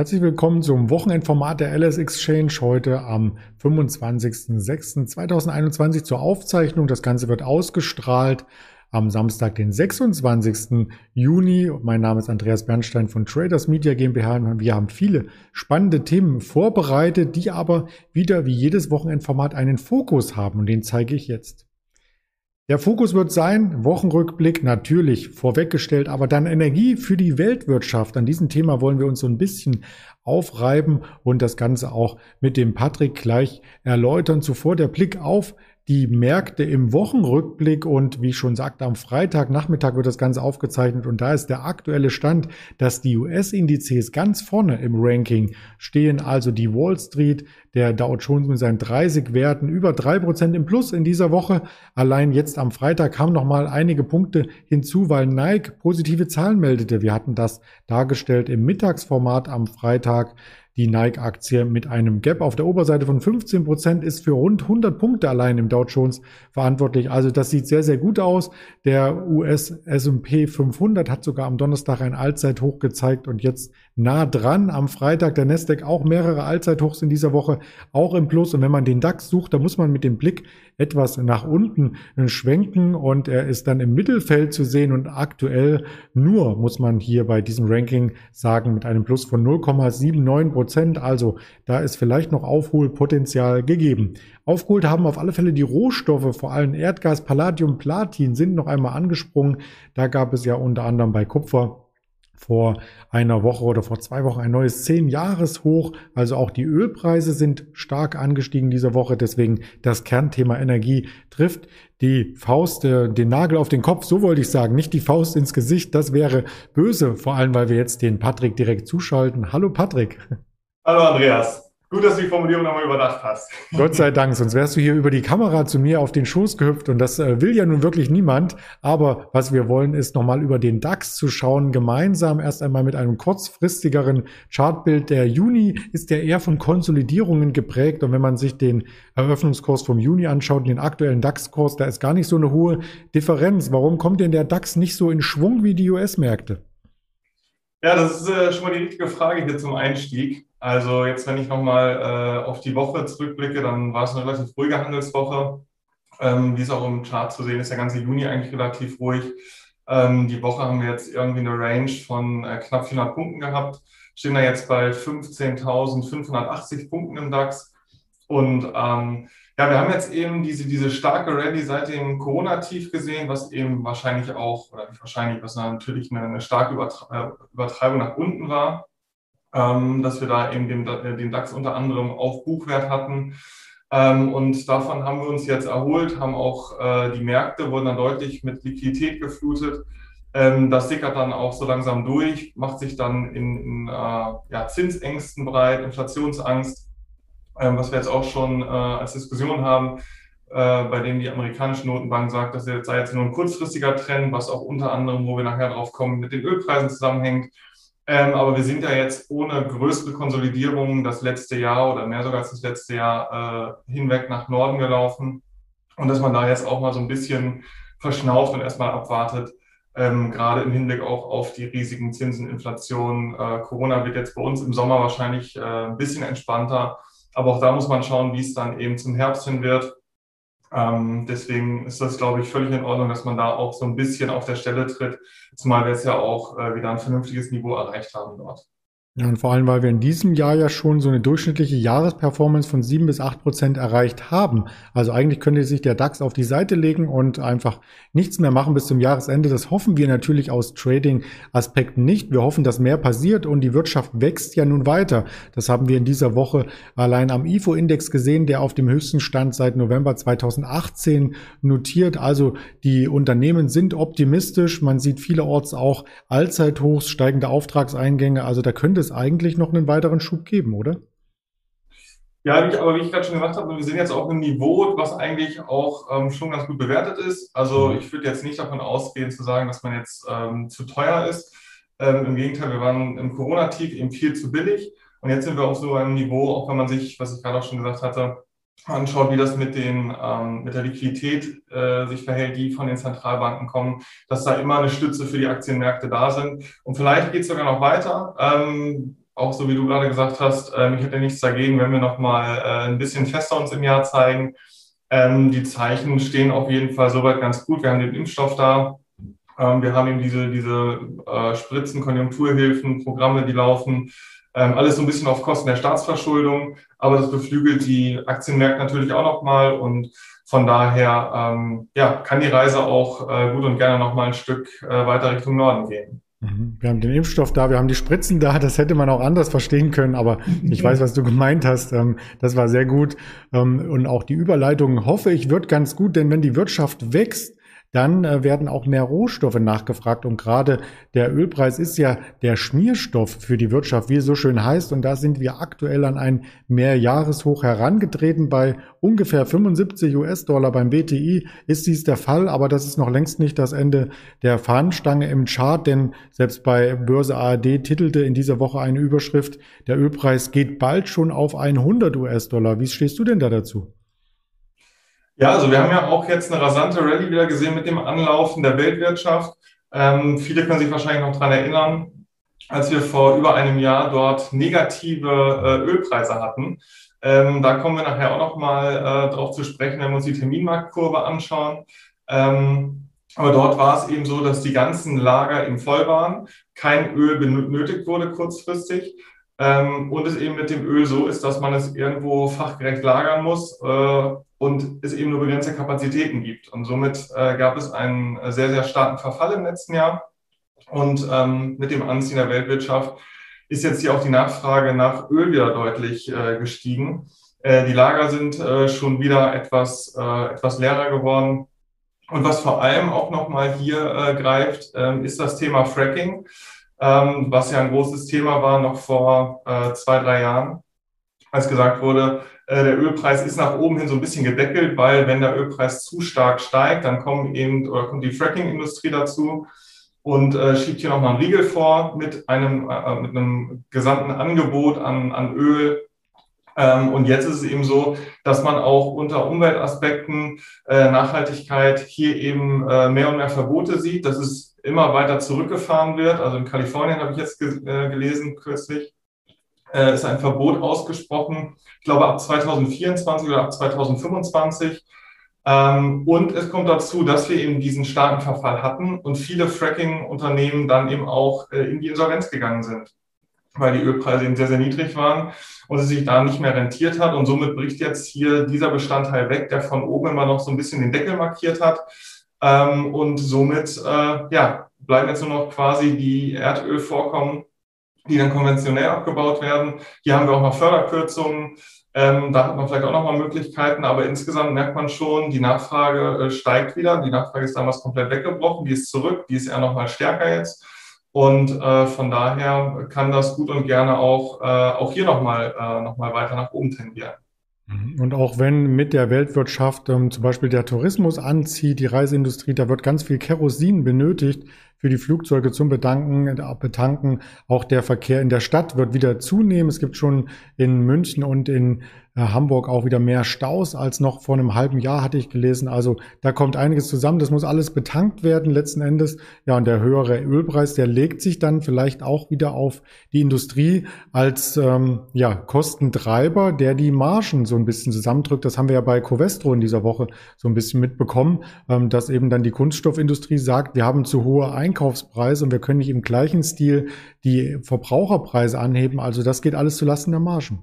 Herzlich willkommen zum Wochenendformat der LS Exchange heute am 25.06.2021 zur Aufzeichnung. Das Ganze wird ausgestrahlt am Samstag, den 26. Juni. Mein Name ist Andreas Bernstein von Traders Media GmbH. Wir haben viele spannende Themen vorbereitet, die aber wieder wie jedes Wochenendformat einen Fokus haben und den zeige ich jetzt. Der Fokus wird sein, Wochenrückblick natürlich vorweggestellt, aber dann Energie für die Weltwirtschaft. An diesem Thema wollen wir uns so ein bisschen aufreiben und das Ganze auch mit dem Patrick gleich erläutern. Zuvor der Blick auf die Märkte im Wochenrückblick und wie ich schon sagte, am Freitagnachmittag wird das Ganze aufgezeichnet und da ist der aktuelle Stand, dass die US-Indizes ganz vorne im Ranking stehen, also die Wall Street, der Dow Jones mit seinen 30 Werten über drei Prozent im Plus in dieser Woche. Allein jetzt am Freitag kamen noch mal einige Punkte hinzu, weil Nike positive Zahlen meldete. Wir hatten das dargestellt im Mittagsformat am Freitag. Die Nike-Aktie mit einem Gap auf der Oberseite von 15 Prozent ist für rund 100 Punkte allein im Dow Jones verantwortlich. Also das sieht sehr, sehr gut aus. Der US S&P 500 hat sogar am Donnerstag ein Allzeithoch gezeigt und jetzt nah dran. Am Freitag der Nasdaq auch mehrere Allzeithochs in dieser Woche, auch im Plus. Und wenn man den DAX sucht, da muss man mit dem Blick etwas nach unten schwenken und er ist dann im Mittelfeld zu sehen und aktuell nur, muss man hier bei diesem Ranking sagen, mit einem Plus von 0,79 Prozent. Also da ist vielleicht noch Aufholpotenzial gegeben. Aufgeholt haben auf alle Fälle die Rohstoffe, vor allem Erdgas, Palladium, Platin sind noch einmal angesprungen. Da gab es ja unter anderem bei Kupfer vor einer Woche oder vor zwei Wochen ein neues zehn-Jahres-Hoch. Also auch die Ölpreise sind stark angestiegen diese Woche. Deswegen das Kernthema Energie trifft die Faust, äh, den Nagel auf den Kopf. So wollte ich sagen. Nicht die Faust ins Gesicht. Das wäre böse. Vor allem, weil wir jetzt den Patrick direkt zuschalten. Hallo Patrick. Hallo Andreas. Gut, dass du die Formulierung nochmal überdacht hast. Gott sei Dank, sonst wärst du hier über die Kamera zu mir auf den Schoß gehüpft und das äh, will ja nun wirklich niemand. Aber was wir wollen, ist nochmal über den DAX zu schauen, gemeinsam erst einmal mit einem kurzfristigeren Chartbild. Der Juni ist ja eher von Konsolidierungen geprägt und wenn man sich den Eröffnungskurs vom Juni anschaut, den aktuellen DAX-Kurs, da ist gar nicht so eine hohe Differenz. Warum kommt denn der DAX nicht so in Schwung wie die US-Märkte? Ja, das ist äh, schon mal die richtige Frage hier zum Einstieg. Also jetzt, wenn ich nochmal äh, auf die Woche zurückblicke, dann war es eine relativ ruhige Handelswoche. Ähm, wie es auch im Chart zu sehen ist, der ganze Juni eigentlich relativ ruhig. Ähm, die Woche haben wir jetzt irgendwie eine Range von äh, knapp 400 Punkten gehabt. Stehen da jetzt bei 15.580 Punkten im DAX. Und ähm, ja, wir haben jetzt eben diese, diese starke Rallye seit dem Corona-Tief gesehen, was eben wahrscheinlich auch, oder nicht wahrscheinlich, was natürlich eine, eine starke äh, Übertreibung nach unten war ähm, dass wir da eben den, äh, den DAX unter anderem auf Buchwert hatten. Ähm, und davon haben wir uns jetzt erholt, haben auch äh, die Märkte wurden dann deutlich mit Liquidität geflutet. Ähm, das sickert dann auch so langsam durch, macht sich dann in, in äh, ja, Zinsängsten breit, Inflationsangst, was wir jetzt auch schon äh, als Diskussion haben, äh, bei dem die amerikanische Notenbank sagt, dass jetzt sei jetzt nur ein kurzfristiger Trend, was auch unter anderem, wo wir nachher drauf kommen, mit den Ölpreisen zusammenhängt. Ähm, aber wir sind ja jetzt ohne größere Konsolidierung das letzte Jahr oder mehr sogar als das letzte Jahr äh, hinweg nach Norden gelaufen. Und dass man da jetzt auch mal so ein bisschen verschnauft und erstmal abwartet, ähm, gerade im Hinblick auch auf die riesigen Zinsen, Inflation. Äh, Corona wird jetzt bei uns im Sommer wahrscheinlich äh, ein bisschen entspannter. Aber auch da muss man schauen, wie es dann eben zum Herbst hin wird. Ähm, deswegen ist das, glaube ich, völlig in Ordnung, dass man da auch so ein bisschen auf der Stelle tritt, zumal wir jetzt ja auch äh, wieder ein vernünftiges Niveau erreicht haben dort. Ja, und vor allem, weil wir in diesem Jahr ja schon so eine durchschnittliche Jahresperformance von sieben bis acht Prozent erreicht haben. Also eigentlich könnte sich der DAX auf die Seite legen und einfach nichts mehr machen bis zum Jahresende. Das hoffen wir natürlich aus Trading-Aspekten nicht. Wir hoffen, dass mehr passiert und die Wirtschaft wächst ja nun weiter. Das haben wir in dieser Woche allein am IFO-Index gesehen, der auf dem höchsten Stand seit November 2018 notiert. Also die Unternehmen sind optimistisch. Man sieht vielerorts auch Allzeithochs, steigende Auftragseingänge. Also da könnte es eigentlich noch einen weiteren Schub geben, oder? Ja, aber wie ich gerade schon gesagt habe, wir sind jetzt auf einem Niveau, was eigentlich auch ähm, schon ganz gut bewertet ist. Also mhm. ich würde jetzt nicht davon ausgehen zu sagen, dass man jetzt ähm, zu teuer ist. Ähm, Im Gegenteil, wir waren im Corona-Tief eben viel zu billig. Und jetzt sind wir auf so einem Niveau, auch wenn man sich, was ich gerade auch schon gesagt hatte, anschaut, wie das mit, den, ähm, mit der Liquidität äh, sich verhält, die von den Zentralbanken kommen, dass da immer eine Stütze für die Aktienmärkte da sind. Und vielleicht geht es sogar noch weiter. Ähm, auch so wie du gerade gesagt hast, ähm, ich hätte nichts dagegen, wenn wir nochmal äh, ein bisschen fester uns im Jahr zeigen. Ähm, die Zeichen stehen auf jeden Fall soweit ganz gut. Wir haben den Impfstoff da. Ähm, wir haben eben diese, diese äh, Spritzen, Konjunkturhilfen, Programme, die laufen. Ähm, alles so ein bisschen auf Kosten der Staatsverschuldung, aber das beflügelt die Aktienmärkte natürlich auch nochmal und von daher ähm, ja, kann die Reise auch äh, gut und gerne nochmal ein Stück äh, weiter Richtung Norden gehen. Mhm. Wir haben den Impfstoff da, wir haben die Spritzen da, das hätte man auch anders verstehen können, aber ich weiß, was du gemeint hast. Ähm, das war sehr gut. Ähm, und auch die Überleitung, hoffe ich, wird ganz gut, denn wenn die Wirtschaft wächst, dann äh, werden auch mehr Rohstoffe nachgefragt. Und gerade der Ölpreis ist ja der Schmierstoff für die Wirtschaft, wie es so schön heißt. Und da sind wir aktuell an ein Mehrjahreshoch herangetreten. Bei ungefähr 75 US-Dollar beim BTI ist dies der Fall. Aber das ist noch längst nicht das Ende der Fahnenstange im Chart, denn selbst bei Börse ARD titelte in dieser Woche eine Überschrift, der Ölpreis geht bald schon auf 100 US-Dollar. Wie stehst du denn da dazu? Ja, also wir haben ja auch jetzt eine rasante Rallye wieder gesehen mit dem Anlaufen der Weltwirtschaft. Ähm, viele können sich wahrscheinlich noch daran erinnern, als wir vor über einem Jahr dort negative äh, Ölpreise hatten. Ähm, da kommen wir nachher auch noch mal äh, drauf zu sprechen, wenn wir uns die Terminmarktkurve anschauen. Ähm, aber dort war es eben so, dass die ganzen Lager eben voll waren, kein Öl benötigt wurde kurzfristig ähm, und es eben mit dem Öl so ist, dass man es irgendwo fachgerecht lagern muss. Äh, und es eben nur begrenzte Kapazitäten gibt. Und somit äh, gab es einen sehr, sehr starken Verfall im letzten Jahr. Und ähm, mit dem Anziehen der Weltwirtschaft ist jetzt hier auch die Nachfrage nach Öl wieder deutlich äh, gestiegen. Äh, die Lager sind äh, schon wieder etwas, äh, etwas leerer geworden. Und was vor allem auch nochmal hier äh, greift, ähm, ist das Thema Fracking, ähm, was ja ein großes Thema war noch vor äh, zwei, drei Jahren, als gesagt wurde, äh, der Ölpreis ist nach oben hin so ein bisschen gedeckelt, weil wenn der Ölpreis zu stark steigt, dann kommen eben oder kommt die Fracking-Industrie dazu und äh, schiebt hier nochmal einen Riegel vor mit einem, äh, mit einem gesamten Angebot an, an Öl. Ähm, und jetzt ist es eben so, dass man auch unter Umweltaspekten, äh, Nachhaltigkeit hier eben äh, mehr und mehr Verbote sieht, dass es immer weiter zurückgefahren wird. Also in Kalifornien habe ich jetzt äh, gelesen kürzlich, äh, ist ein Verbot ausgesprochen, ich glaube ab 2024 oder ab 2025. Ähm, und es kommt dazu, dass wir eben diesen starken Verfall hatten und viele Fracking-Unternehmen dann eben auch äh, in die Insolvenz gegangen sind, weil die Ölpreise eben sehr, sehr niedrig waren und es sich da nicht mehr rentiert hat. Und somit bricht jetzt hier dieser Bestandteil weg, der von oben immer noch so ein bisschen den Deckel markiert hat. Ähm, und somit äh, ja, bleiben jetzt nur noch quasi die Erdölvorkommen die dann konventionell abgebaut werden. Hier haben wir auch noch Förderkürzungen. Ähm, da hat man vielleicht auch nochmal Möglichkeiten, aber insgesamt merkt man schon, die Nachfrage äh, steigt wieder. Die Nachfrage ist damals komplett weggebrochen, die ist zurück, die ist eher nochmal stärker jetzt. Und äh, von daher kann das gut und gerne auch, äh, auch hier nochmal äh, noch weiter nach oben tendieren. Mhm. Und auch wenn mit der Weltwirtschaft ähm, zum Beispiel der Tourismus anzieht, die Reiseindustrie, da wird ganz viel Kerosin benötigt für die Flugzeuge zum Bedanken, Betanken. Auch der Verkehr in der Stadt wird wieder zunehmen. Es gibt schon in München und in äh, Hamburg auch wieder mehr Staus als noch vor einem halben Jahr, hatte ich gelesen. Also da kommt einiges zusammen. Das muss alles betankt werden letzten Endes. Ja, und der höhere Ölpreis, der legt sich dann vielleicht auch wieder auf die Industrie als ähm, ja, Kostentreiber, der die Margen so ein bisschen zusammendrückt. Das haben wir ja bei Covestro in dieser Woche so ein bisschen mitbekommen, ähm, dass eben dann die Kunststoffindustrie sagt, wir haben zu hohe Einkaufspreise und wir können nicht im gleichen Stil die Verbraucherpreise anheben. Also das geht alles zulasten der Margen.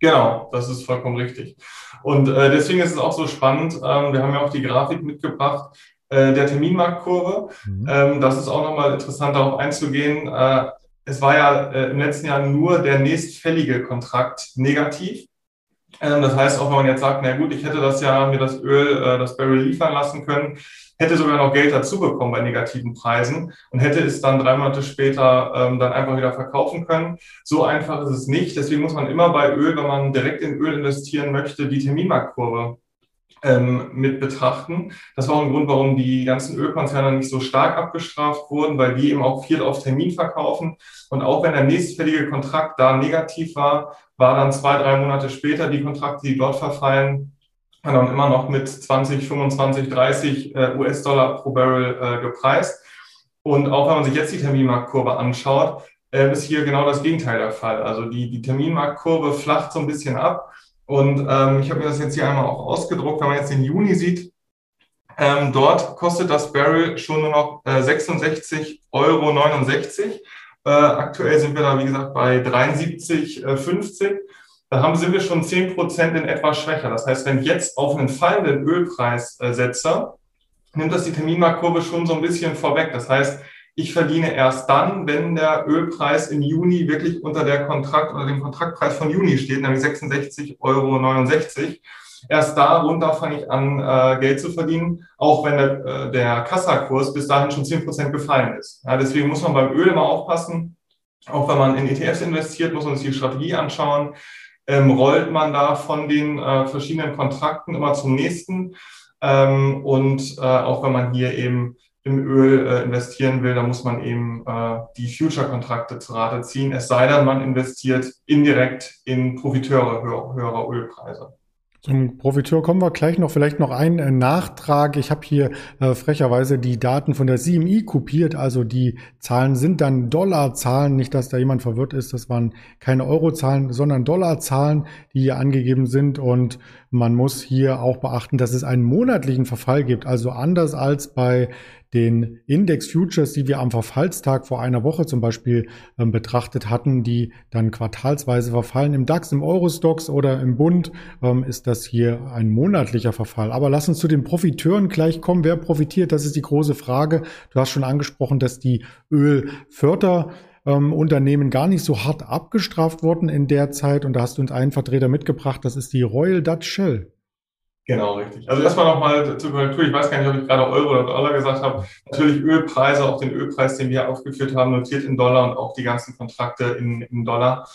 Genau, das ist vollkommen richtig. Und äh, deswegen ist es auch so spannend. Ähm, wir haben ja auch die Grafik mitgebracht äh, der Terminmarktkurve. Mhm. Ähm, das ist auch nochmal interessant, darauf einzugehen. Äh, es war ja äh, im letzten Jahr nur der nächstfällige Kontrakt negativ. Ähm, das heißt, auch wenn man jetzt sagt, na gut, ich hätte das ja mir das Öl, äh, das Barrel liefern lassen können, hätte sogar noch Geld dazu bekommen bei negativen Preisen und hätte es dann drei Monate später ähm, dann einfach wieder verkaufen können. So einfach ist es nicht. Deswegen muss man immer bei Öl, wenn man direkt in Öl investieren möchte, die Terminmarktkurve ähm, mit betrachten. Das war auch ein Grund, warum die ganzen Ölkonzerne nicht so stark abgestraft wurden, weil die eben auch viel auf Termin verkaufen. Und auch wenn der nächstfällige Kontrakt da negativ war, war dann zwei, drei Monate später die Kontrakte, die dort verfallen, dann immer noch mit 20, 25, 30 US-Dollar pro Barrel äh, gepreist. Und auch wenn man sich jetzt die Terminmarktkurve anschaut, äh, ist hier genau das Gegenteil der Fall. Also die, die Terminmarktkurve flacht so ein bisschen ab. Und ähm, ich habe mir das jetzt hier einmal auch ausgedruckt, wenn man jetzt den Juni sieht, ähm, dort kostet das Barrel schon nur noch äh, 66,69 Euro. Äh, aktuell sind wir da, wie gesagt, bei 73,50. Da haben, sind wir schon 10 Prozent in etwa schwächer. Das heißt, wenn ich jetzt auf einen fallenden Ölpreis äh, setze, nimmt das die Terminmarktkurve schon so ein bisschen vorweg. Das heißt, ich verdiene erst dann, wenn der Ölpreis im Juni wirklich unter der Kontrakt oder dem Kontraktpreis von Juni steht, nämlich 66,69 Euro. Erst darunter fange ich an, äh, Geld zu verdienen, auch wenn der, äh, der Kassakurs bis dahin schon 10% gefallen ist. Ja, deswegen muss man beim Öl immer aufpassen. Auch wenn man in ETFs investiert, muss man sich die Strategie anschauen. Ähm, rollt man da von den äh, verschiedenen Kontrakten immer zum nächsten? Ähm, und äh, auch wenn man hier eben im Öl äh, investieren will, dann muss man eben äh, die Future-Kontrakte zu Rate ziehen, es sei denn, man investiert indirekt in Profiteure höher, höherer Ölpreise. Zum Profiteur kommen wir gleich noch. Vielleicht noch ein äh, Nachtrag. Ich habe hier äh, frecherweise die Daten von der CMI kopiert. Also die Zahlen sind dann Dollarzahlen. Nicht, dass da jemand verwirrt ist. Das waren keine Eurozahlen, sondern Dollarzahlen, die hier angegeben sind. Und man muss hier auch beachten, dass es einen monatlichen Verfall gibt. Also anders als bei den Index Futures, die wir am Verfallstag vor einer Woche zum Beispiel ähm, betrachtet hatten, die dann quartalsweise verfallen. Im DAX, im Eurostox oder im Bund ähm, ist das hier ein monatlicher Verfall. Aber lass uns zu den Profiteuren gleich kommen. Wer profitiert? Das ist die große Frage. Du hast schon angesprochen, dass die Ölförder ähm, Unternehmen gar nicht so hart abgestraft wurden in der Zeit. Und da hast du uns einen Vertreter mitgebracht, das ist die Royal Dutch Shell. Genau, richtig. Also erstmal nochmal zur Korrektur. Ich weiß gar nicht, ob ich gerade Euro oder Dollar gesagt habe. Natürlich Ölpreise, auch den Ölpreis, den wir aufgeführt haben, notiert in Dollar und auch die ganzen Kontrakte in, in Dollar.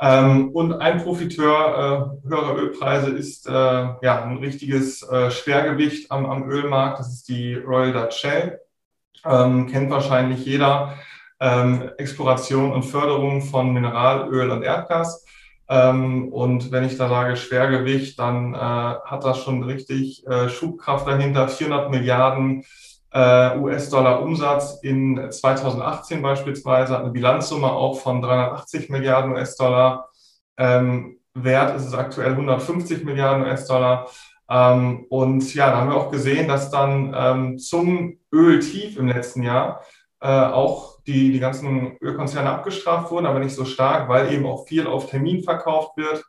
Ähm, und ein Profiteur äh, höherer Ölpreise ist äh, ja ein richtiges äh, Schwergewicht am, am Ölmarkt. Das ist die Royal Dutch Shell. Ähm, kennt wahrscheinlich jeder. Ähm, Exploration und Förderung von Mineralöl und Erdgas. Ähm, und wenn ich da sage Schwergewicht, dann äh, hat das schon richtig äh, Schubkraft dahinter. 400 Milliarden äh, US-Dollar Umsatz in 2018 beispielsweise, eine Bilanzsumme auch von 380 Milliarden US-Dollar. Ähm, Wert ist es aktuell 150 Milliarden US-Dollar. Ähm, und ja, da haben wir auch gesehen, dass dann ähm, zum Öltief im letzten Jahr äh, auch die, die ganzen Ölkonzerne abgestraft wurden, aber nicht so stark, weil eben auch viel auf Termin verkauft wird,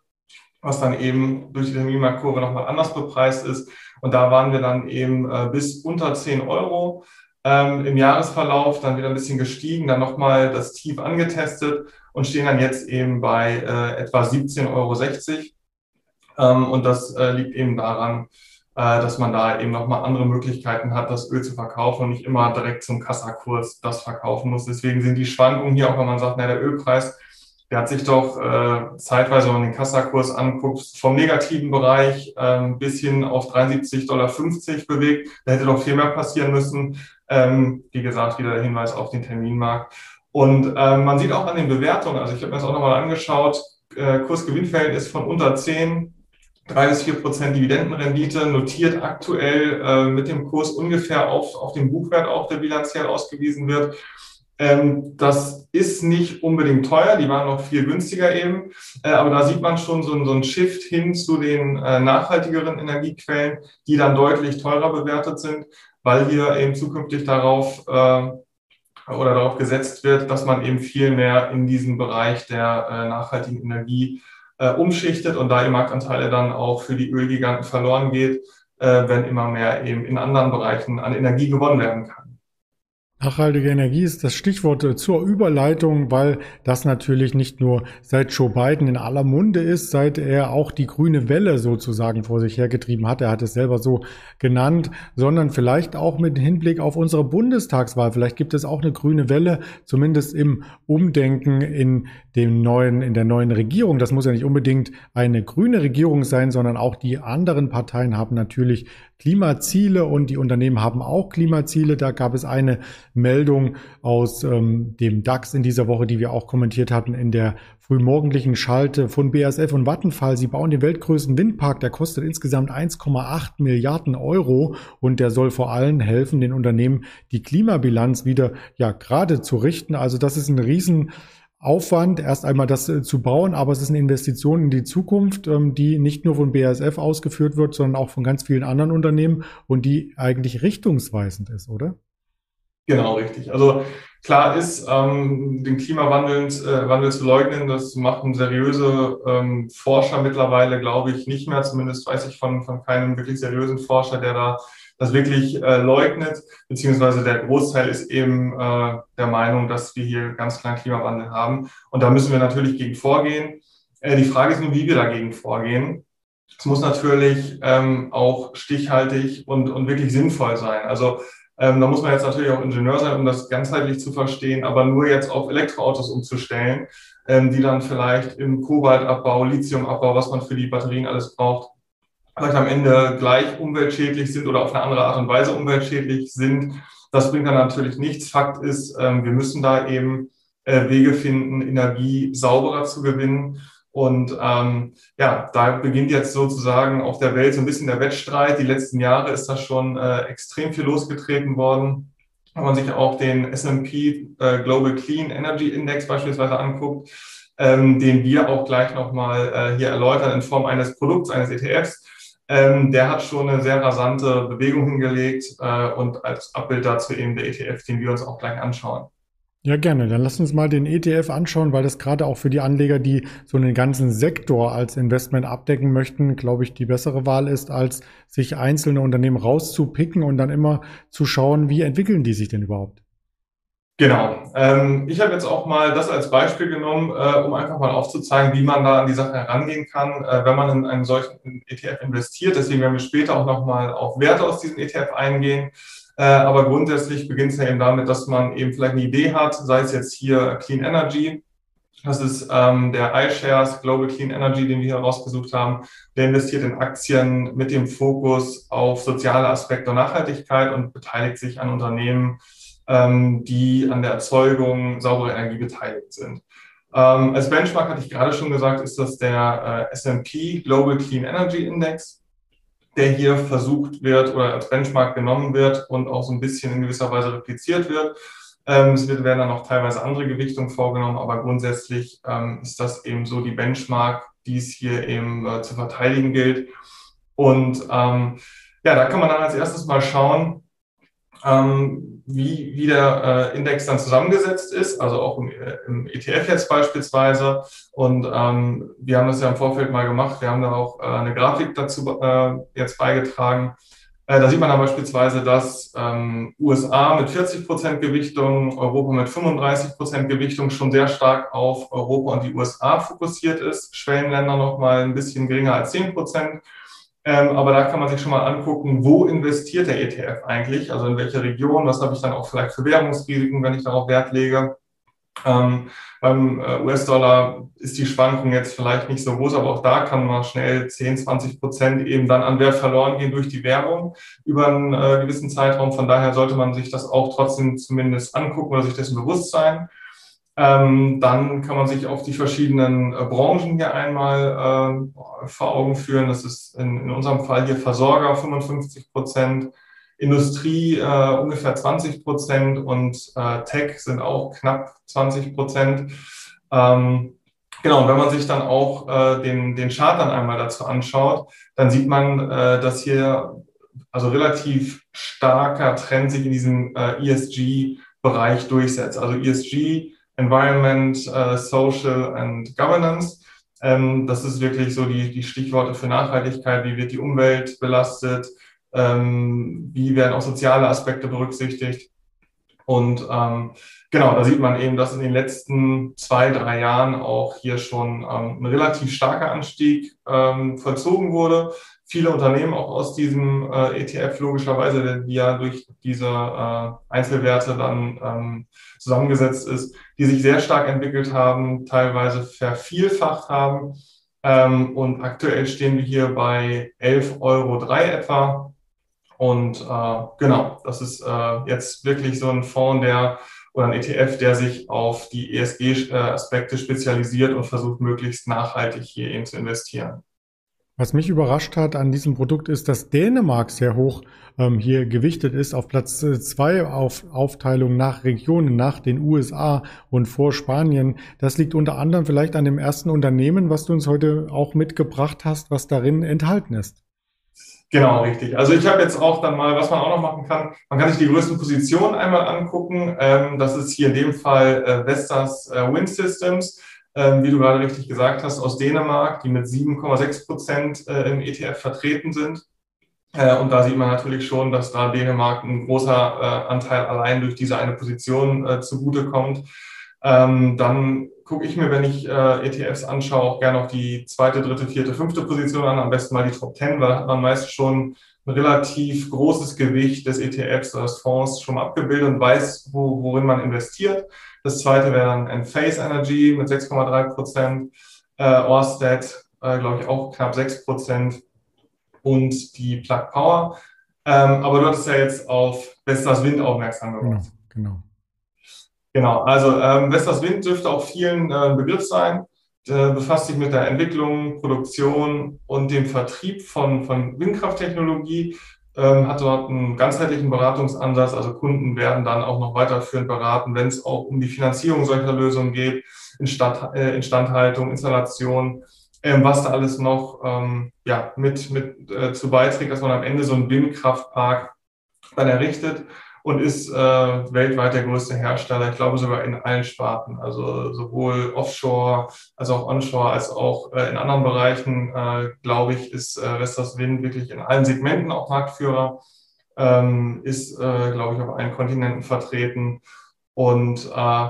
was dann eben durch die Terminmarktkurve nochmal anders bepreist ist. Und da waren wir dann eben äh, bis unter 10 Euro ähm, im Jahresverlauf, dann wieder ein bisschen gestiegen, dann nochmal das Tief angetestet und stehen dann jetzt eben bei äh, etwa 17,60 Euro. Ähm, und das äh, liegt eben daran, dass man da eben nochmal andere Möglichkeiten hat, das Öl zu verkaufen und nicht immer direkt zum Kassakurs das verkaufen muss. Deswegen sind die Schwankungen hier, auch wenn man sagt, na, der Ölpreis, der hat sich doch äh, zeitweise, wenn man den Kassakurs anguckt, vom negativen Bereich äh, bis hin auf 73,50 Dollar bewegt. Da hätte doch viel mehr passieren müssen. Ähm, wie gesagt, wieder der Hinweis auf den Terminmarkt. Und ähm, man sieht auch an den Bewertungen, also ich habe mir das auch nochmal angeschaut, äh, Kursgewinnverhältnis von unter 10 drei bis vier Prozent Dividendenrendite, notiert aktuell äh, mit dem Kurs ungefähr auf, auf den Buchwert auch, der bilanziell ausgewiesen wird. Ähm, das ist nicht unbedingt teuer, die waren noch viel günstiger eben, äh, aber da sieht man schon so, so einen Shift hin zu den äh, nachhaltigeren Energiequellen, die dann deutlich teurer bewertet sind, weil hier eben zukünftig darauf äh, oder darauf gesetzt wird, dass man eben viel mehr in diesen Bereich der äh, nachhaltigen Energie äh, umschichtet und da die Marktanteile dann auch für die Ölgiganten verloren geht, äh, wenn immer mehr eben in anderen Bereichen an Energie gewonnen werden kann. Nachhaltige Energie ist das Stichwort äh, zur Überleitung, weil das natürlich nicht nur seit Joe Biden in aller Munde ist, seit er auch die grüne Welle sozusagen vor sich hergetrieben hat. Er hat es selber so genannt, sondern vielleicht auch mit Hinblick auf unsere Bundestagswahl. Vielleicht gibt es auch eine grüne Welle, zumindest im Umdenken in dem neuen, in der neuen Regierung. Das muss ja nicht unbedingt eine grüne Regierung sein, sondern auch die anderen Parteien haben natürlich Klimaziele und die Unternehmen haben auch Klimaziele. Da gab es eine Meldung aus ähm, dem DAX in dieser Woche, die wir auch kommentiert hatten in der frühmorgendlichen Schalte von BASF und Vattenfall. Sie bauen den weltgrößten Windpark, der kostet insgesamt 1,8 Milliarden Euro und der soll vor allem helfen, den Unternehmen die Klimabilanz wieder ja gerade zu richten. Also das ist ein riesen Aufwand, erst einmal das äh, zu bauen, aber es ist eine Investition in die Zukunft, ähm, die nicht nur von BASF ausgeführt wird, sondern auch von ganz vielen anderen Unternehmen und die eigentlich richtungsweisend ist, oder? Genau, richtig. Also klar ist, ähm, den Klimawandel äh, zu leugnen, das machen seriöse ähm, Forscher mittlerweile, glaube ich, nicht mehr. Zumindest weiß ich von, von keinem wirklich seriösen Forscher, der da das wirklich äh, leugnet, beziehungsweise der Großteil ist eben äh, der Meinung, dass wir hier ganz klar Klimawandel haben. Und da müssen wir natürlich gegen vorgehen. Äh, die Frage ist nur, wie wir dagegen vorgehen. Es muss natürlich ähm, auch stichhaltig und, und wirklich sinnvoll sein. Also ähm, da muss man jetzt natürlich auch Ingenieur sein, um das ganzheitlich zu verstehen, aber nur jetzt auf Elektroautos umzustellen, ähm, die dann vielleicht im Kobaltabbau, Lithiumabbau, was man für die Batterien alles braucht, vielleicht am Ende gleich umweltschädlich sind oder auf eine andere Art und Weise umweltschädlich sind. Das bringt dann natürlich nichts. Fakt ist, ähm, wir müssen da eben äh, Wege finden, Energie sauberer zu gewinnen. Und ähm, ja, da beginnt jetzt sozusagen auf der Welt so ein bisschen der Wettstreit. Die letzten Jahre ist da schon äh, extrem viel losgetreten worden. Wenn man sich auch den S&P äh, Global Clean Energy Index beispielsweise anguckt, ähm, den wir auch gleich nochmal äh, hier erläutern in Form eines Produkts, eines ETFs, ähm, der hat schon eine sehr rasante Bewegung hingelegt äh, und als Abbild dazu eben der ETF, den wir uns auch gleich anschauen. Ja, gerne. Dann lass uns mal den ETF anschauen, weil das gerade auch für die Anleger, die so einen ganzen Sektor als Investment abdecken möchten, glaube ich, die bessere Wahl ist, als sich einzelne Unternehmen rauszupicken und dann immer zu schauen, wie entwickeln die sich denn überhaupt? Genau. Ähm, ich habe jetzt auch mal das als Beispiel genommen, äh, um einfach mal aufzuzeigen, wie man da an die Sache herangehen kann, äh, wenn man in einen solchen ETF investiert. Deswegen werden wir später auch nochmal auf Werte aus diesem ETF eingehen. Äh, aber grundsätzlich beginnt es ja eben damit, dass man eben vielleicht eine Idee hat, sei es jetzt hier Clean Energy. Das ist ähm, der iShares Global Clean Energy, den wir hier rausgesucht haben. Der investiert in Aktien mit dem Fokus auf soziale Aspekte und Nachhaltigkeit und beteiligt sich an Unternehmen, die an der Erzeugung sauberer Energie beteiligt sind. Ähm, als Benchmark hatte ich gerade schon gesagt, ist das der äh, S&P Global Clean Energy Index, der hier versucht wird oder als Benchmark genommen wird und auch so ein bisschen in gewisser Weise repliziert wird. Ähm, es wird, werden dann auch teilweise andere Gewichtungen vorgenommen, aber grundsätzlich ähm, ist das eben so die Benchmark, die es hier eben äh, zu verteidigen gilt. Und ähm, ja, da kann man dann als erstes mal schauen, ähm, wie, wie der äh, Index dann zusammengesetzt ist, also auch im, äh, im ETF jetzt beispielsweise. Und ähm, wir haben das ja im Vorfeld mal gemacht. Wir haben da auch äh, eine Grafik dazu äh, jetzt beigetragen. Äh, da sieht man dann beispielsweise, dass ähm, USA mit 40 Prozent Gewichtung, Europa mit 35 Prozent Gewichtung schon sehr stark auf Europa und die USA fokussiert ist. Schwellenländer noch mal ein bisschen geringer als 10 Prozent. Ähm, aber da kann man sich schon mal angucken, wo investiert der ETF eigentlich, also in welche Region, was habe ich dann auch vielleicht für Währungsrisiken, wenn ich darauf Wert lege. Ähm, beim äh, US-Dollar ist die Schwankung jetzt vielleicht nicht so groß, aber auch da kann man schnell 10, 20 Prozent eben dann an Wert verloren gehen durch die Währung über einen äh, gewissen Zeitraum. Von daher sollte man sich das auch trotzdem zumindest angucken oder sich dessen bewusst sein. Ähm, dann kann man sich auf die verschiedenen äh, Branchen hier einmal äh, vor Augen führen. Das ist in, in, unserem Fall hier Versorger 55 Prozent, Industrie äh, ungefähr 20 Prozent und äh, Tech sind auch knapp 20 Prozent. Ähm, genau, und wenn man sich dann auch äh, den, den Chart dann einmal dazu anschaut, dann sieht man, äh, dass hier also relativ starker Trend sich in diesem ESG-Bereich durchsetzt. Also ESG Environment, uh, Social and Governance. Ähm, das ist wirklich so die, die Stichworte für Nachhaltigkeit. Wie wird die Umwelt belastet? Ähm, wie werden auch soziale Aspekte berücksichtigt? Und ähm, genau, da sieht man eben, dass in den letzten zwei, drei Jahren auch hier schon ähm, ein relativ starker Anstieg ähm, vollzogen wurde viele Unternehmen auch aus diesem äh, ETF logischerweise, die ja durch diese äh, Einzelwerte dann ähm, zusammengesetzt ist, die sich sehr stark entwickelt haben, teilweise vervielfacht haben. Ähm, und aktuell stehen wir hier bei 11,03 Euro etwa. Und äh, genau, das ist äh, jetzt wirklich so ein Fonds, der oder ein ETF, der sich auf die ESG-Aspekte spezialisiert und versucht, möglichst nachhaltig hier eben zu investieren. Was mich überrascht hat an diesem Produkt ist, dass Dänemark sehr hoch ähm, hier gewichtet ist, auf Platz äh, zwei auf Aufteilung nach Regionen, nach den USA und vor Spanien. Das liegt unter anderem vielleicht an dem ersten Unternehmen, was du uns heute auch mitgebracht hast, was darin enthalten ist. Genau, richtig. Also ich habe jetzt auch dann mal, was man auch noch machen kann, man kann sich die größten Positionen einmal angucken. Ähm, das ist hier in dem Fall äh, Vestas äh, Wind Systems wie du gerade richtig gesagt hast, aus Dänemark, die mit 7,6 Prozent äh, im ETF vertreten sind. Äh, und da sieht man natürlich schon, dass da Dänemark ein großer äh, Anteil allein durch diese eine Position äh, zugutekommt. Ähm, dann gucke ich mir, wenn ich ETFs anschaue, auch gerne auf die zweite, dritte, vierte, fünfte Position an. Am besten mal die Top 10, weil man meist schon ein relativ großes Gewicht des ETFs oder des Fonds schon abgebildet und weiß, wo, worin man investiert. Das zweite wäre dann Enphase Energy mit 6,3 Prozent, äh, Orsted, äh, glaube ich, auch knapp 6 Prozent und die Plug Power. Ähm, aber du hattest ja jetzt auf Vestas Wind aufmerksam gemacht. Genau, genau. Genau, also ähm, Vestas Wind dürfte auch vielen äh, Begriff sein, äh, befasst sich mit der Entwicklung, Produktion und dem Vertrieb von, von Windkrafttechnologie ähm, hat dort einen ganzheitlichen Beratungsansatz. Also Kunden werden dann auch noch weiterführend beraten, wenn es auch um die Finanzierung solcher Lösungen geht, Instand, äh, Instandhaltung, Installation, ähm, was da alles noch ähm, ja, mit, mit äh, zu beiträgt, dass man am Ende so einen Windkraftpark dann errichtet und ist äh, weltweit der größte Hersteller, ich glaube sogar in allen Sparten, also sowohl offshore als auch onshore, als auch äh, in anderen Bereichen, äh, glaube ich, ist äh, Vestas Wind wirklich in allen Segmenten auch Marktführer, ähm, ist, äh, glaube ich, auf allen Kontinenten vertreten und äh,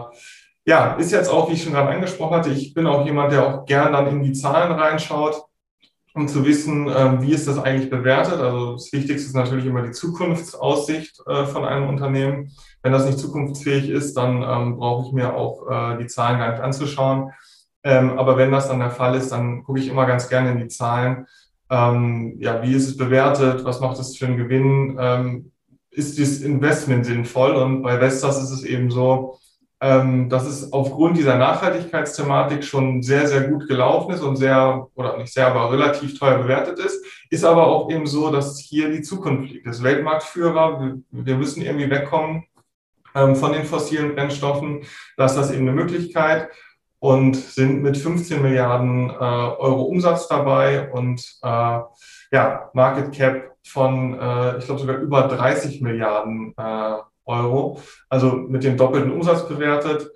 ja, ist jetzt auch, wie ich schon gerade angesprochen hatte, ich bin auch jemand, der auch gern dann in die Zahlen reinschaut um zu wissen, ähm, wie ist das eigentlich bewertet. Also das Wichtigste ist natürlich immer die Zukunftsaussicht äh, von einem Unternehmen. Wenn das nicht zukunftsfähig ist, dann ähm, brauche ich mir auch äh, die Zahlen gar nicht anzuschauen. Ähm, aber wenn das dann der Fall ist, dann gucke ich immer ganz gerne in die Zahlen. ja, wie ist es bewertet? Was macht es für einen Gewinn? ist das Investment sinnvoll? Und bei Vestas ist es eben so, dass es aufgrund dieser Nachhaltigkeitsthematik schon sehr, sehr gut gelaufen ist und sehr, oder nicht sehr, aber relativ teuer bewertet ist. Ist aber auch eben so, dass hier die Zukunft liegt. Das Weltmarktführer, wir, müssen irgendwie wegkommen ähm, von den fossilen Brennstoffen. Da ist das eben eine Möglichkeit und sind mit 15 Milliarden äh, Euro Umsatz dabei und äh, ja, Market Cap von, äh, ich glaube, sogar über 30 Milliarden äh, Euro, also mit dem doppelten Umsatz bewertet.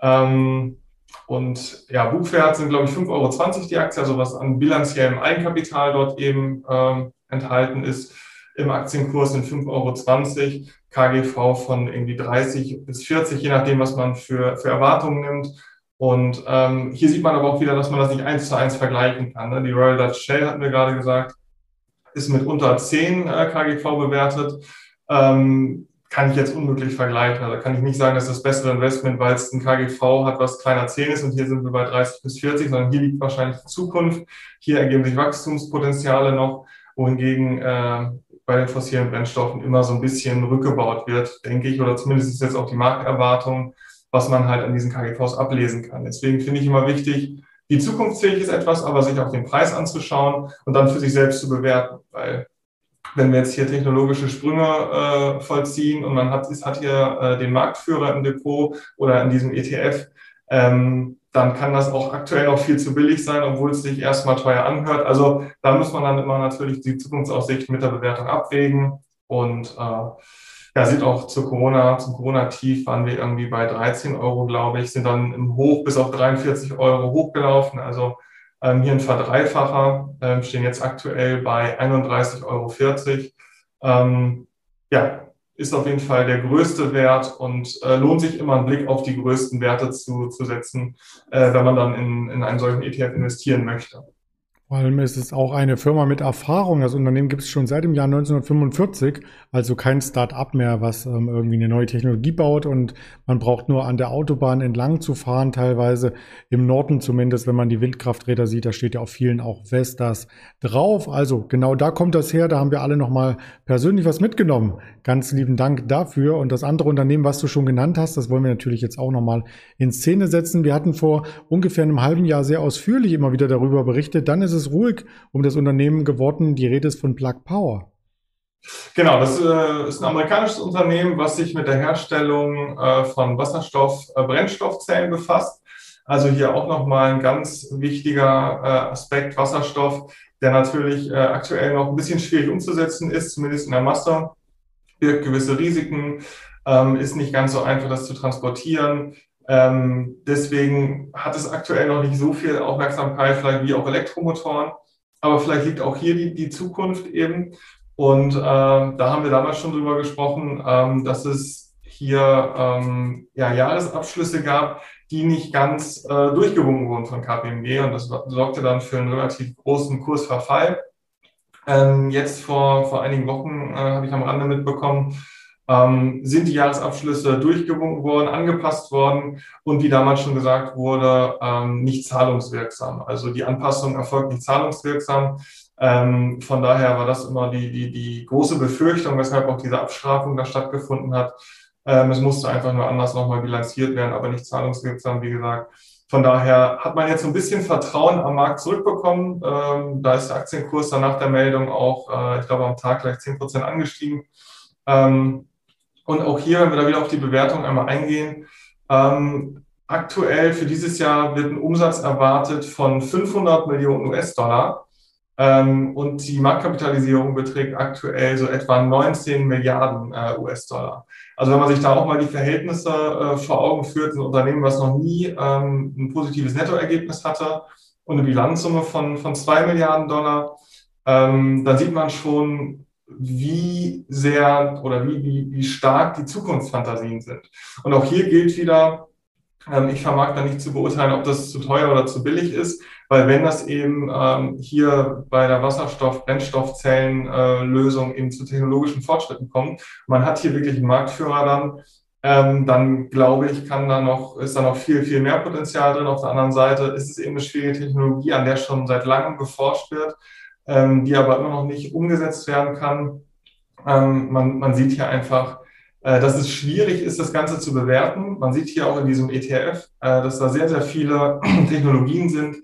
Ähm, und ja, Buchwert sind, glaube ich, 5,20 Euro die Aktie, also was an bilanziellem Eigenkapital dort eben ähm, enthalten ist. Im Aktienkurs sind 5,20 Euro, KGV von irgendwie 30 bis 40, je nachdem, was man für, für Erwartungen nimmt. Und ähm, hier sieht man aber auch wieder, dass man das nicht eins zu eins vergleichen kann. Ne? Die Royal Dutch Shell, hatten wir gerade gesagt, ist mit unter 10 äh, KGV bewertet. Ähm, kann ich jetzt unmöglich vergleichen. Also kann ich nicht sagen, dass das bessere Investment, weil es ein KGV hat, was kleiner 10 ist und hier sind wir bei 30 bis 40, sondern hier liegt wahrscheinlich die Zukunft. Hier ergeben sich Wachstumspotenziale noch, wohingegen äh, bei den fossilen Brennstoffen immer so ein bisschen rückgebaut wird, denke ich, oder zumindest ist jetzt auch die Markterwartung, was man halt an diesen KGVs ablesen kann. Deswegen finde ich immer wichtig, wie zukunftsfähig ist etwas, aber sich auch den Preis anzuschauen und dann für sich selbst zu bewerten, weil wenn wir jetzt hier technologische Sprünge äh, vollziehen und man hat, ist, hat hier äh, den Marktführer im Depot oder in diesem ETF, ähm, dann kann das auch aktuell noch viel zu billig sein, obwohl es sich erstmal teuer anhört. Also da muss man dann immer natürlich die Zukunftsaussicht mit der Bewertung abwägen. Und äh, ja, sieht auch zu Corona, zum Corona-Tief waren wir irgendwie bei 13 Euro, glaube ich, sind dann im Hoch bis auf 43 Euro hochgelaufen. Also ähm, hier ein Verdreifacher, ähm, stehen jetzt aktuell bei 31,40 Euro. Ähm, ja, ist auf jeden Fall der größte Wert und äh, lohnt sich immer einen Blick auf die größten Werte zu, zu setzen, äh, wenn man dann in, in einen solchen ETF investieren möchte. Vor allem ist es auch eine Firma mit Erfahrung. Das Unternehmen gibt es schon seit dem Jahr 1945, also kein Start-up mehr, was ähm, irgendwie eine neue Technologie baut und man braucht nur an der Autobahn entlang zu fahren, teilweise im Norden zumindest, wenn man die Windkrafträder sieht, da steht ja auf vielen auch Vestas drauf. Also genau da kommt das her, da haben wir alle nochmal persönlich was mitgenommen. Ganz lieben Dank dafür. Und das andere Unternehmen, was du schon genannt hast, das wollen wir natürlich jetzt auch nochmal in Szene setzen. Wir hatten vor ungefähr einem halben Jahr sehr ausführlich immer wieder darüber berichtet. Dann ist es es ruhig um das Unternehmen geworden. Die Rede ist von Plug Power. Genau, das äh, ist ein amerikanisches Unternehmen, was sich mit der Herstellung äh, von Wasserstoff-Brennstoffzellen äh, befasst. Also hier auch nochmal ein ganz wichtiger äh, Aspekt Wasserstoff, der natürlich äh, aktuell noch ein bisschen schwierig umzusetzen ist, zumindest in der Masse, birgt gewisse Risiken, ähm, ist nicht ganz so einfach, das zu transportieren. Ähm, deswegen hat es aktuell noch nicht so viel Aufmerksamkeit, vielleicht wie auch Elektromotoren. Aber vielleicht liegt auch hier die, die Zukunft eben. Und äh, da haben wir damals schon drüber gesprochen, ähm, dass es hier ähm, ja, Jahresabschlüsse gab, die nicht ganz äh, durchgewunken wurden von KPMG. Und das sorgte dann für einen relativ großen Kursverfall. Ähm, jetzt vor, vor einigen Wochen äh, habe ich am Rande mitbekommen, ähm, sind die Jahresabschlüsse durchgewunken worden, angepasst worden und wie damals schon gesagt wurde, ähm, nicht zahlungswirksam. Also die Anpassung erfolgt nicht zahlungswirksam. Ähm, von daher war das immer die, die, die große Befürchtung, weshalb auch diese Abstrafung da stattgefunden hat. Ähm, es musste einfach nur anders nochmal bilanziert werden, aber nicht zahlungswirksam, wie gesagt. Von daher hat man jetzt ein bisschen Vertrauen am Markt zurückbekommen. Ähm, da ist der Aktienkurs dann nach der Meldung auch, äh, ich glaube, am Tag gleich 10 Prozent angestiegen. Ähm, und auch hier, wenn wir da wieder auf die Bewertung einmal eingehen, ähm, aktuell für dieses Jahr wird ein Umsatz erwartet von 500 Millionen US-Dollar. Ähm, und die Marktkapitalisierung beträgt aktuell so etwa 19 Milliarden äh, US-Dollar. Also wenn man sich da auch mal die Verhältnisse äh, vor Augen führt, ein Unternehmen, was noch nie ähm, ein positives Nettoergebnis hatte und eine Bilanzsumme von, von 2 Milliarden Dollar, ähm, dann sieht man schon, wie sehr oder wie, wie, wie stark die Zukunftsfantasien sind. Und auch hier gilt wieder, ähm, ich vermag da nicht zu beurteilen, ob das zu teuer oder zu billig ist, weil wenn das eben ähm, hier bei der Wasserstoff-Brennstoffzellenlösung äh, eben zu technologischen Fortschritten kommt, man hat hier wirklich einen Marktführer dann, ähm, dann glaube ich, kann da noch, ist da noch viel, viel mehr Potenzial drin. Auf der anderen Seite ist es eben eine schwierige Technologie, an der schon seit langem geforscht wird ähm, die aber immer noch nicht umgesetzt werden kann. Ähm, man, man sieht hier einfach, äh, dass es schwierig ist, das Ganze zu bewerten. Man sieht hier auch in diesem ETF, äh, dass da sehr, sehr viele Technologien sind,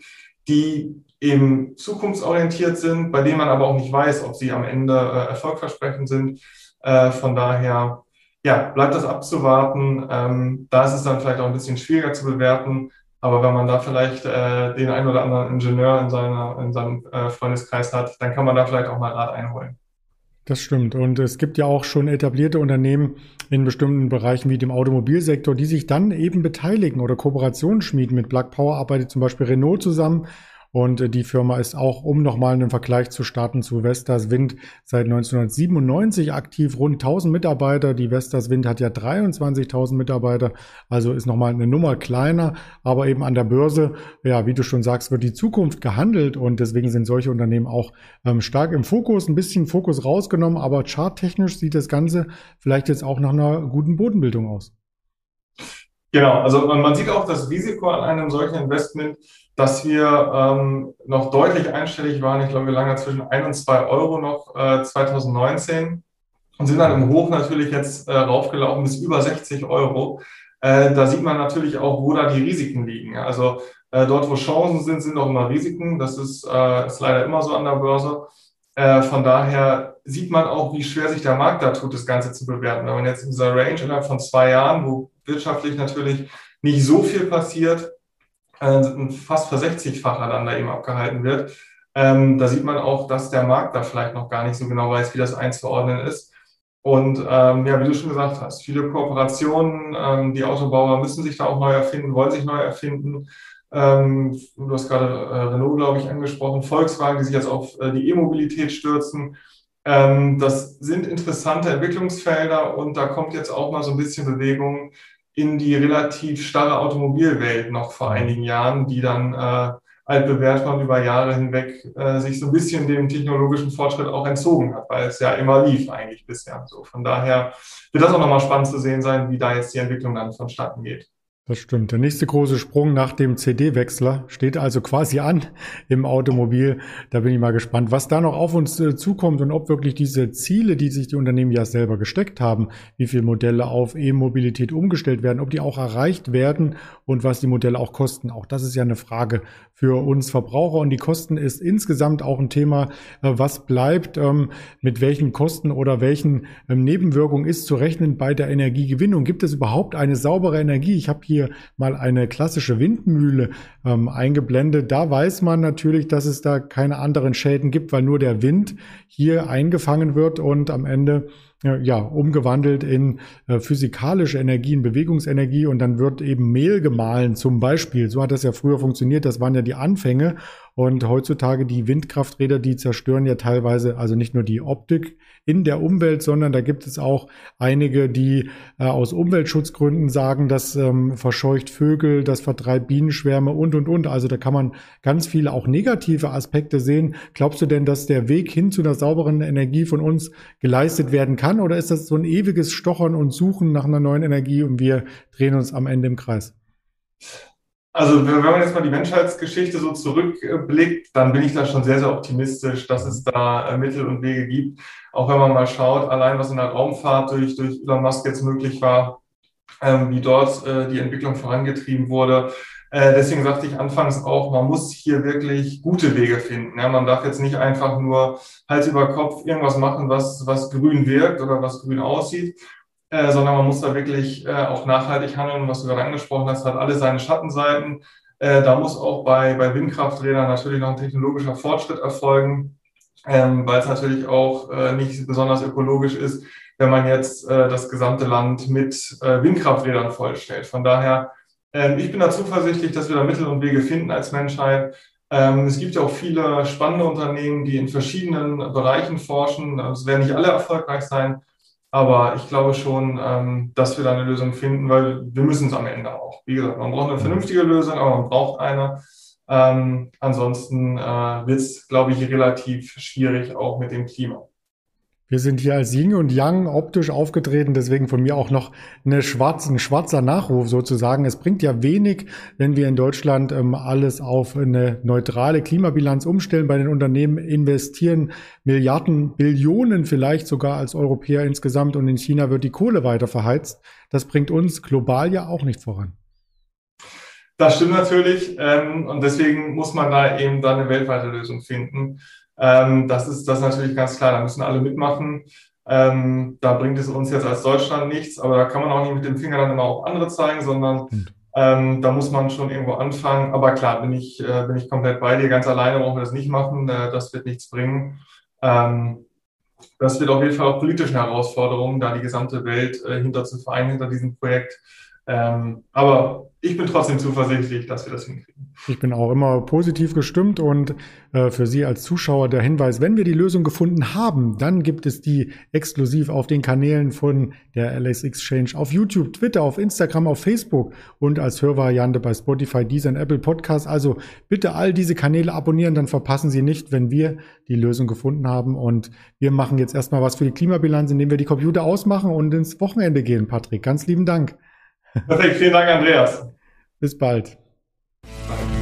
die eben zukunftsorientiert sind, bei denen man aber auch nicht weiß, ob sie am Ende äh, erfolgversprechend sind. Äh, von daher ja, bleibt das abzuwarten. Ähm, da ist es dann vielleicht auch ein bisschen schwieriger zu bewerten. Aber wenn man da vielleicht äh, den einen oder anderen Ingenieur in, seiner, in seinem äh, Freundeskreis hat, dann kann man da vielleicht auch mal Rat einholen. Das stimmt. Und es gibt ja auch schon etablierte Unternehmen in bestimmten Bereichen wie dem Automobilsektor, die sich dann eben beteiligen oder Kooperationen schmieden. Mit Black Power arbeitet zum Beispiel Renault zusammen und äh, die Firma ist auch, um nochmal einen Vergleich zu starten zu Vestas Wind, seit 1997 aktiv, rund 1000 Mitarbeiter. Die Vestas Wind hat ja 23.000 Mitarbeiter, also ist nochmal eine Nummer kleiner, aber eben an der Börse, ja, wie du schon sagst, wird die Zukunft gehandelt und deswegen sind solche Unternehmen auch ähm, stark im Fokus, ein bisschen Fokus rausgenommen, aber charttechnisch sieht das Ganze vielleicht jetzt auch nach einer guten Bodenbildung aus. Genau, also man sieht auch das Risiko an einem solchen Investment, dass wir ähm, noch deutlich einstellig waren. Ich glaube, wir lagen zwischen 1 und 2 Euro noch äh, 2019 und sind dann im Hoch natürlich jetzt äh, raufgelaufen bis über 60 Euro. Äh, da sieht man natürlich auch, wo da die Risiken liegen. Also äh, dort, wo Chancen sind, sind auch immer Risiken. Das ist, äh, ist leider immer so an der Börse. Äh, von daher sieht man auch, wie schwer sich der Markt da tut, das Ganze zu bewerten. Wenn man jetzt in dieser Range innerhalb von zwei Jahren, wo wirtschaftlich natürlich nicht so viel passiert, äh, fast versechzigfacher dann da eben abgehalten wird, ähm, da sieht man auch, dass der Markt da vielleicht noch gar nicht so genau weiß, wie das einzuordnen ist. Und ähm, ja, wie du schon gesagt hast, viele Kooperationen, ähm, die Autobauer müssen sich da auch neu erfinden, wollen sich neu erfinden. Ähm, du hast gerade äh, Renault, glaube ich, angesprochen, Volkswagen, die sich jetzt auf äh, die E-Mobilität stürzen. Ähm, das sind interessante Entwicklungsfelder und da kommt jetzt auch mal so ein bisschen Bewegung in die relativ starre Automobilwelt noch vor einigen Jahren, die dann äh, altbewährt man über Jahre hinweg äh, sich so ein bisschen dem technologischen Fortschritt auch entzogen hat, weil es ja immer lief eigentlich bisher. So von daher wird das auch nochmal spannend zu sehen sein, wie da jetzt die Entwicklung dann vonstatten geht. Das stimmt. Der nächste große Sprung nach dem CD-Wechsler steht also quasi an im Automobil. Da bin ich mal gespannt, was da noch auf uns äh, zukommt und ob wirklich diese Ziele, die sich die Unternehmen ja selber gesteckt haben, wie viele Modelle auf E-Mobilität umgestellt werden, ob die auch erreicht werden und was die Modelle auch kosten. Auch das ist ja eine Frage für uns Verbraucher und die Kosten ist insgesamt auch ein Thema, äh, was bleibt, ähm, mit welchen Kosten oder welchen ähm, Nebenwirkungen ist zu rechnen bei der Energiegewinnung. Gibt es überhaupt eine saubere Energie? Ich habe hier hier mal eine klassische Windmühle ähm, eingeblendet. Da weiß man natürlich, dass es da keine anderen Schäden gibt, weil nur der Wind hier eingefangen wird und am Ende ja, umgewandelt in äh, physikalische Energie, in Bewegungsenergie und dann wird eben Mehl gemahlen zum Beispiel. So hat das ja früher funktioniert. Das waren ja die Anfänge. Und heutzutage die Windkrafträder, die zerstören ja teilweise also nicht nur die Optik in der Umwelt, sondern da gibt es auch einige, die äh, aus Umweltschutzgründen sagen, das ähm, verscheucht Vögel, das vertreibt Bienenschwärme und, und, und. Also da kann man ganz viele auch negative Aspekte sehen. Glaubst du denn, dass der Weg hin zu einer sauberen Energie von uns geleistet werden kann? Oder ist das so ein ewiges Stochern und Suchen nach einer neuen Energie und wir drehen uns am Ende im Kreis? Also wenn man jetzt mal die Menschheitsgeschichte so zurückblickt, dann bin ich da schon sehr, sehr optimistisch, dass es da äh, Mittel und Wege gibt. Auch wenn man mal schaut, allein was in der Raumfahrt durch, durch Elon Musk jetzt möglich war, ähm, wie dort äh, die Entwicklung vorangetrieben wurde. Äh, deswegen sagte ich anfangs auch, man muss hier wirklich gute Wege finden. Ja, man darf jetzt nicht einfach nur Hals über Kopf irgendwas machen, was, was grün wirkt oder was grün aussieht, äh, sondern man muss da wirklich äh, auch nachhaltig handeln. Was du gerade angesprochen hast, hat alle seine Schattenseiten. Äh, da muss auch bei, bei Windkrafträdern natürlich noch ein technologischer Fortschritt erfolgen, ähm, weil es natürlich auch äh, nicht besonders ökologisch ist, wenn man jetzt äh, das gesamte Land mit Windkrafträdern vollstellt. Von daher, ähm, ich bin da zuversichtlich, dass wir da Mittel und Wege finden als Menschheit. Ähm, es gibt ja auch viele spannende Unternehmen, die in verschiedenen Bereichen forschen. Es werden nicht alle erfolgreich sein, aber ich glaube schon, ähm, dass wir da eine Lösung finden, weil wir müssen es am Ende auch. Wie gesagt, man braucht eine vernünftige Lösung, aber man braucht eine. Ähm, ansonsten äh, wird es, glaube ich, relativ schwierig auch mit dem Klima. Wir sind hier als Yin und Yang optisch aufgetreten, deswegen von mir auch noch eine schwarze, ein schwarzer Nachruf sozusagen. Es bringt ja wenig, wenn wir in Deutschland ähm, alles auf eine neutrale Klimabilanz umstellen. Bei den Unternehmen investieren Milliarden, Billionen vielleicht sogar als Europäer insgesamt und in China wird die Kohle weiter verheizt. Das bringt uns global ja auch nicht voran. Das stimmt natürlich ähm, und deswegen muss man da eben dann eine weltweite Lösung finden. Ähm, das, ist, das ist natürlich ganz klar, da müssen alle mitmachen. Ähm, da bringt es uns jetzt als Deutschland nichts, aber da kann man auch nicht mit dem Finger dann immer auf andere zeigen, sondern ähm, da muss man schon irgendwo anfangen. Aber klar, bin ich, äh, bin ich komplett bei dir. Ganz alleine brauchen wir das nicht machen, äh, das wird nichts bringen. Ähm, das wird auf jeden Fall auch politischen Herausforderungen, da die gesamte Welt äh, hinter zu vereinen, hinter diesem Projekt. Ähm, aber ich bin trotzdem zuversichtlich, dass wir das hinkriegen. Ich bin auch immer positiv gestimmt und äh, für Sie als Zuschauer der Hinweis, wenn wir die Lösung gefunden haben, dann gibt es die exklusiv auf den Kanälen von der LS Exchange auf YouTube, Twitter, auf Instagram, auf Facebook und als Hörvariante bei Spotify, Deezer und Apple Podcasts. Also bitte all diese Kanäle abonnieren, dann verpassen Sie nicht, wenn wir die Lösung gefunden haben. Und wir machen jetzt erstmal was für die Klimabilanz, indem wir die Computer ausmachen und ins Wochenende gehen. Patrick, ganz lieben Dank. Perfekt, vielen Dank, Andreas. Bis bald. Danke.